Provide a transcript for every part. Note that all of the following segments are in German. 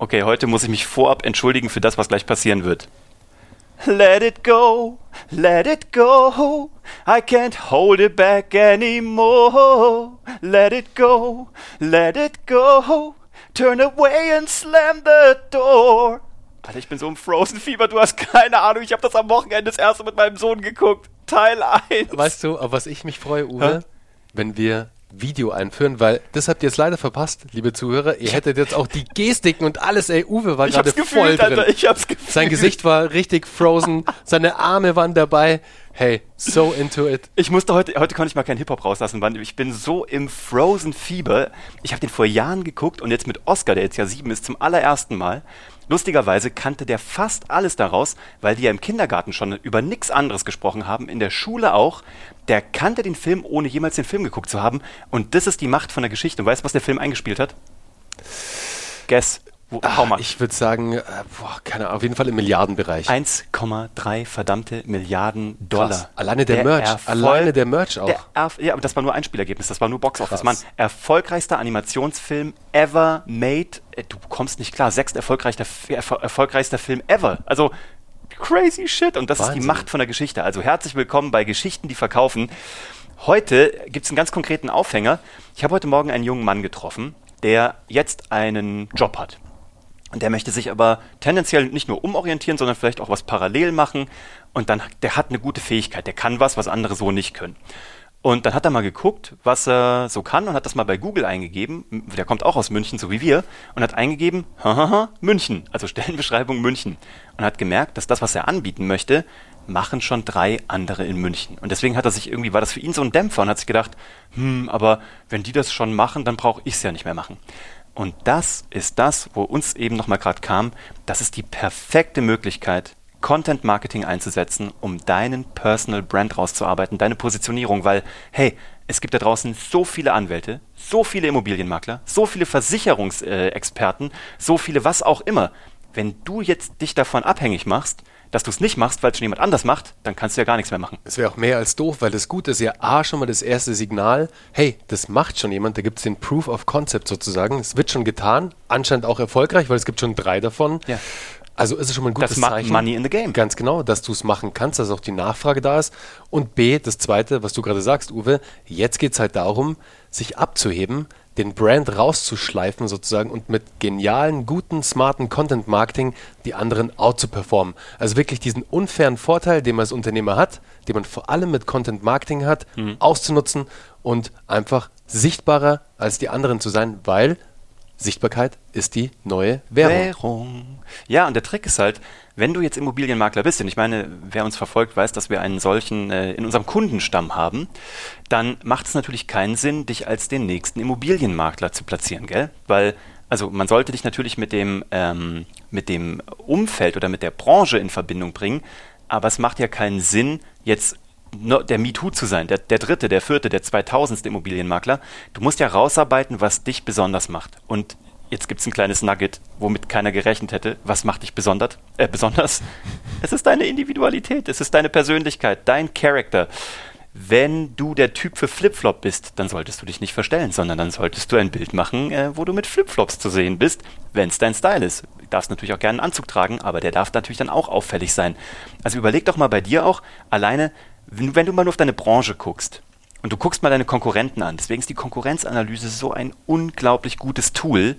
Okay, heute muss ich mich vorab entschuldigen für das, was gleich passieren wird. Let it go, let it go. I can't hold it back anymore. Let it go, let it go. Turn away and slam the door. Alter, ich bin so im Frozen-Fieber, du hast keine Ahnung. Ich habe das am Wochenende das erste mit meinem Sohn geguckt. Teil 1. Weißt du, auf was ich mich freue, Uwe? Hä? Wenn wir Video einführen, weil das habt ihr jetzt leider verpasst, liebe Zuhörer. Ihr hättet jetzt auch die Gestiken und alles, ey, Uwe war gerade voll drin. Alter, ich hab's gefühlt. Sein Gesicht war richtig frozen, seine Arme waren dabei. Hey, so into it. Ich musste heute, heute konnte ich mal keinen Hip-Hop rauslassen, weil ich bin so im Frozen-Fieber. Ich habe den vor Jahren geguckt und jetzt mit Oscar, der jetzt ja sieben ist, zum allerersten Mal. Lustigerweise kannte der fast alles daraus, weil die ja im Kindergarten schon über nichts anderes gesprochen haben, in der Schule auch. Der kannte den Film, ohne jemals den Film geguckt zu haben. Und das ist die Macht von der Geschichte. Und weißt du, was der Film eingespielt hat? Guess. Wo, Ach, ich würde sagen, äh, boah, keine Ahnung, auf jeden Fall im Milliardenbereich. 1,3 verdammte Milliarden Dollar. Krass. Alleine der, der Merch, Erfolg, alleine der Merch auch. Der ja, aber das war nur ein Spielergebnis, das war nur Boxoffice. Mann, erfolgreichster Animationsfilm ever made. Äh, du kommst nicht klar, sechst erfolgreichster, erfolgreichster Film ever. Also crazy shit. Und das Wahnsinn. ist die Macht von der Geschichte. Also herzlich willkommen bei Geschichten, die verkaufen. Heute gibt es einen ganz konkreten Aufhänger. Ich habe heute Morgen einen jungen Mann getroffen, der jetzt einen Job hat. Und der möchte sich aber tendenziell nicht nur umorientieren, sondern vielleicht auch was parallel machen. Und dann, der hat eine gute Fähigkeit, der kann was, was andere so nicht können. Und dann hat er mal geguckt, was er so kann und hat das mal bei Google eingegeben. Der kommt auch aus München, so wie wir, und hat eingegeben, hahaha, München, also Stellenbeschreibung München. Und hat gemerkt, dass das, was er anbieten möchte, machen schon drei andere in München. Und deswegen hat er sich irgendwie, war das für ihn so ein Dämpfer und hat sich gedacht, hm, aber wenn die das schon machen, dann brauche ich es ja nicht mehr machen. Und das ist das, wo uns eben nochmal gerade kam, das ist die perfekte Möglichkeit, Content Marketing einzusetzen, um deinen Personal Brand rauszuarbeiten, deine Positionierung, weil, hey, es gibt da draußen so viele Anwälte, so viele Immobilienmakler, so viele Versicherungsexperten, so viele was auch immer. Wenn du jetzt dich davon abhängig machst, dass du es nicht machst, weil es schon jemand anders macht, dann kannst du ja gar nichts mehr machen. Es wäre auch mehr als doof, weil das Gute ist ja A, schon mal das erste Signal, hey, das macht schon jemand, da gibt es den Proof of Concept sozusagen. Es wird schon getan, anscheinend auch erfolgreich, weil es gibt schon drei davon. Ja. Also ist es schon mal ein gutes das macht Zeichen. Money in the game. Ganz genau, dass du es machen kannst, dass auch die Nachfrage da ist. Und B, das zweite, was du gerade sagst, Uwe, jetzt geht es halt darum, sich abzuheben, den Brand rauszuschleifen sozusagen und mit genialen, guten, smarten Content Marketing die anderen out zu performen. Also wirklich diesen unfairen Vorteil, den man als Unternehmer hat, den man vor allem mit Content Marketing hat, mhm. auszunutzen und einfach sichtbarer als die anderen zu sein, weil Sichtbarkeit ist die neue Währung. Währung. Ja, und der Trick ist halt, wenn du jetzt Immobilienmakler bist, und ich meine, wer uns verfolgt, weiß, dass wir einen solchen äh, in unserem Kundenstamm haben, dann macht es natürlich keinen Sinn, dich als den nächsten Immobilienmakler zu platzieren, gell? Weil also man sollte dich natürlich mit dem, ähm, mit dem Umfeld oder mit der Branche in Verbindung bringen, aber es macht ja keinen Sinn, jetzt der MeToo zu sein, der, der dritte, der vierte, der zweitausendste Immobilienmakler. Du musst ja rausarbeiten, was dich besonders macht. Und jetzt gibt es ein kleines Nugget, womit keiner gerechnet hätte. Was macht dich besonders? Äh, besonders? Es ist deine Individualität, es ist deine Persönlichkeit, dein Charakter. Wenn du der Typ für Flipflop bist, dann solltest du dich nicht verstellen, sondern dann solltest du ein Bild machen, äh, wo du mit Flipflops zu sehen bist, wenn es dein Style ist. Du darfst natürlich auch gerne einen Anzug tragen, aber der darf natürlich dann auch auffällig sein. Also überleg doch mal bei dir auch, alleine wenn, du mal nur auf deine Branche guckst und du guckst mal deine Konkurrenten an, deswegen ist die Konkurrenzanalyse so ein unglaublich gutes Tool.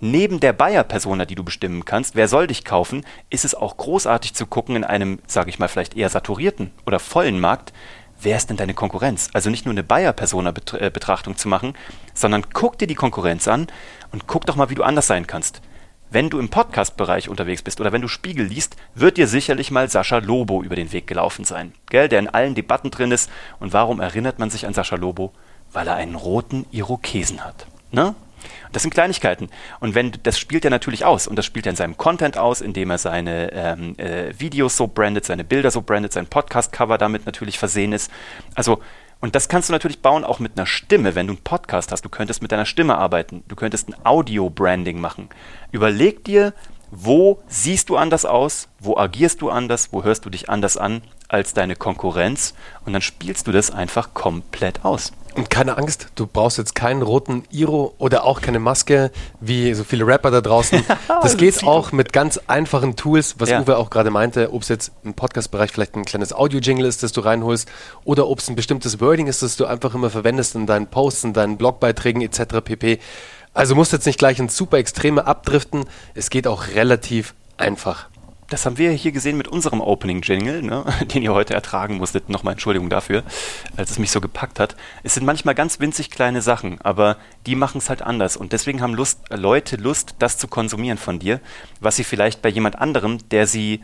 Neben der Buyer-Persona, die du bestimmen kannst, wer soll dich kaufen, ist es auch großartig zu gucken in einem, sage ich mal, vielleicht eher saturierten oder vollen Markt, wer ist denn deine Konkurrenz? Also nicht nur eine Buyer-Persona-Betrachtung zu machen, sondern guck dir die Konkurrenz an und guck doch mal, wie du anders sein kannst wenn du im Podcast-Bereich unterwegs bist oder wenn du Spiegel liest, wird dir sicherlich mal Sascha Lobo über den Weg gelaufen sein, gell, der in allen Debatten drin ist. Und warum erinnert man sich an Sascha Lobo? Weil er einen roten Irokesen hat. Ne? Das sind Kleinigkeiten. Und wenn das spielt er natürlich aus und das spielt er in seinem Content aus, indem er seine ähm, äh, Videos so brandet, seine Bilder so brandet, sein Podcast-Cover damit natürlich versehen ist. Also und das kannst du natürlich bauen auch mit einer Stimme, wenn du einen Podcast hast. Du könntest mit deiner Stimme arbeiten. Du könntest ein Audio-Branding machen. Überleg dir, wo siehst du anders aus, wo agierst du anders, wo hörst du dich anders an als deine Konkurrenz und dann spielst du das einfach komplett aus. Und keine Angst, du brauchst jetzt keinen roten Iro oder auch keine Maske, wie so viele Rapper da draußen. Das geht auch mit ganz einfachen Tools, was Ja. Uwe auch gerade meinte, ob es jetzt im Podcast-Bereich vielleicht ein kleines Audio-Jingle ist, das du reinholst, oder ob es ein bestimmtes Wording ist, das du einfach immer verwendest in deinen Posts, in deinen Blogbeiträgen etc. pp. Also musst jetzt nicht gleich ins super Extreme abdriften, es geht auch relativ einfach. Das haben wir hier gesehen mit unserem Opening-Jingle, ne, den ihr heute ertragen musstet. Nochmal Entschuldigung dafür, als es mich so gepackt hat. Es sind manchmal ganz winzig kleine Sachen, aber die machen es halt anders. Und deswegen haben Lust, äh, Leute Lust, das zu konsumieren von dir, was sie vielleicht bei jemand anderem, der sie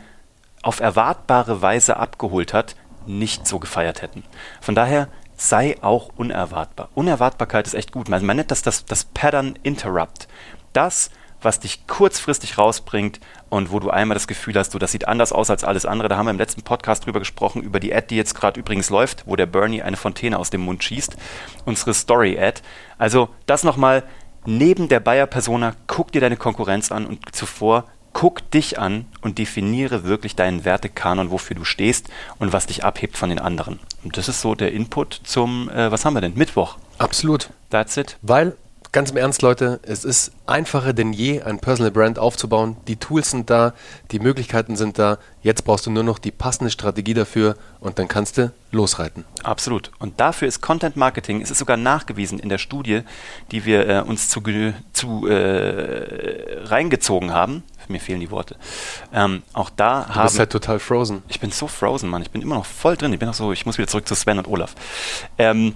auf erwartbare Weise abgeholt hat, nicht so gefeiert hätten. Von daher sei auch unerwartbar. Unerwartbarkeit ist echt gut. Man, man nennt das, das das Pattern Interrupt. Das, was dich kurzfristig rausbringt und wo du einmal das Gefühl hast, du, das sieht anders aus als alles andere. Da haben wir im letzten Podcast drüber gesprochen, über die Ad, die jetzt gerade übrigens läuft, wo der Bernie eine Fontäne aus dem Mund schießt. Unsere Story-Ad. Also das nochmal neben der Bayer-Persona, guck dir deine Konkurrenz an und zuvor guck dich an und definiere wirklich deinen Wertekanon, wofür du stehst und was dich abhebt von den anderen. Und das ist so der Input zum, äh, was haben wir denn? Mittwoch. Absolut. That's it. Weil, ganz im Ernst, Leute, es ist einfacher denn je, ein Personal Brand aufzubauen. Die Tools sind da, die Möglichkeiten sind da. Jetzt brauchst du nur noch die passende Strategie dafür und dann kannst du losreiten. Absolut. Und dafür ist Content Marketing, es ist sogar nachgewiesen in der Studie, die wir äh, uns zu, zu äh, reingezogen haben. Mir fehlen die Worte. Ähm, auch da Du haben. bist halt total frozen. Ich bin so frozen, Mann. Ich bin immer noch voll drin. Ich bin noch so, ich muss wieder zurück zu Sven und Olaf. Ähm,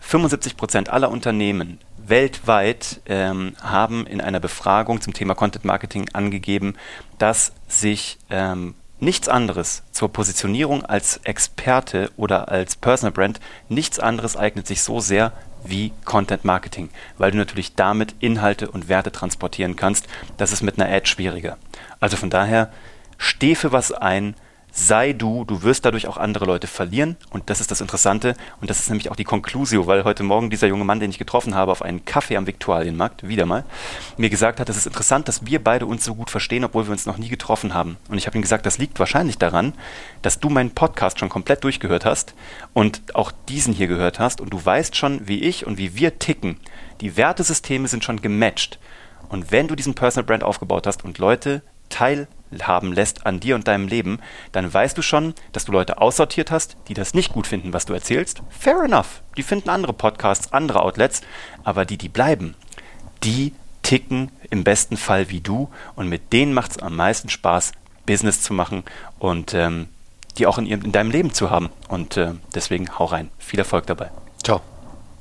75 Prozent aller Unternehmen weltweit ähm, haben in einer Befragung zum Thema Content Marketing angegeben, dass sich ähm, nichts anderes zur Positionierung als Experte oder als Personal Brand, nichts anderes eignet sich so sehr wie Content Marketing, weil du natürlich damit Inhalte und Werte transportieren kannst. Das ist mit einer Ad schwieriger. Also von daher, steh für was ein, sei du, du wirst dadurch auch andere Leute verlieren und das ist das Interessante und das ist nämlich auch die Conclusio, weil heute Morgen dieser junge Mann, den ich getroffen habe auf einen Kaffee am Viktualienmarkt, wieder mal, mir gesagt hat, es ist interessant, dass wir beide uns so gut verstehen, obwohl wir uns noch nie getroffen haben. Und ich habe ihm gesagt, das liegt wahrscheinlich daran, dass du meinen Podcast schon komplett durchgehört hast und auch diesen hier gehört hast und du weißt schon, wie ich und wie wir ticken. Die Wertesysteme sind schon gematcht. Und wenn du diesen Personal Brand aufgebaut hast und Leute teilhaben lässt an dir und deinem Leben, dann weißt du schon, dass du Leute aussortiert hast, die das nicht gut finden, was du erzählst. Fair enough. Die finden andere Podcasts, andere Outlets, aber die, die bleiben, die ticken im besten Fall wie du und mit denen macht es am meisten Spaß, Business zu machen und ähm, die auch in, ihrem, in deinem Leben zu haben. Und äh, deswegen hau rein. Viel Erfolg dabei. Ciao.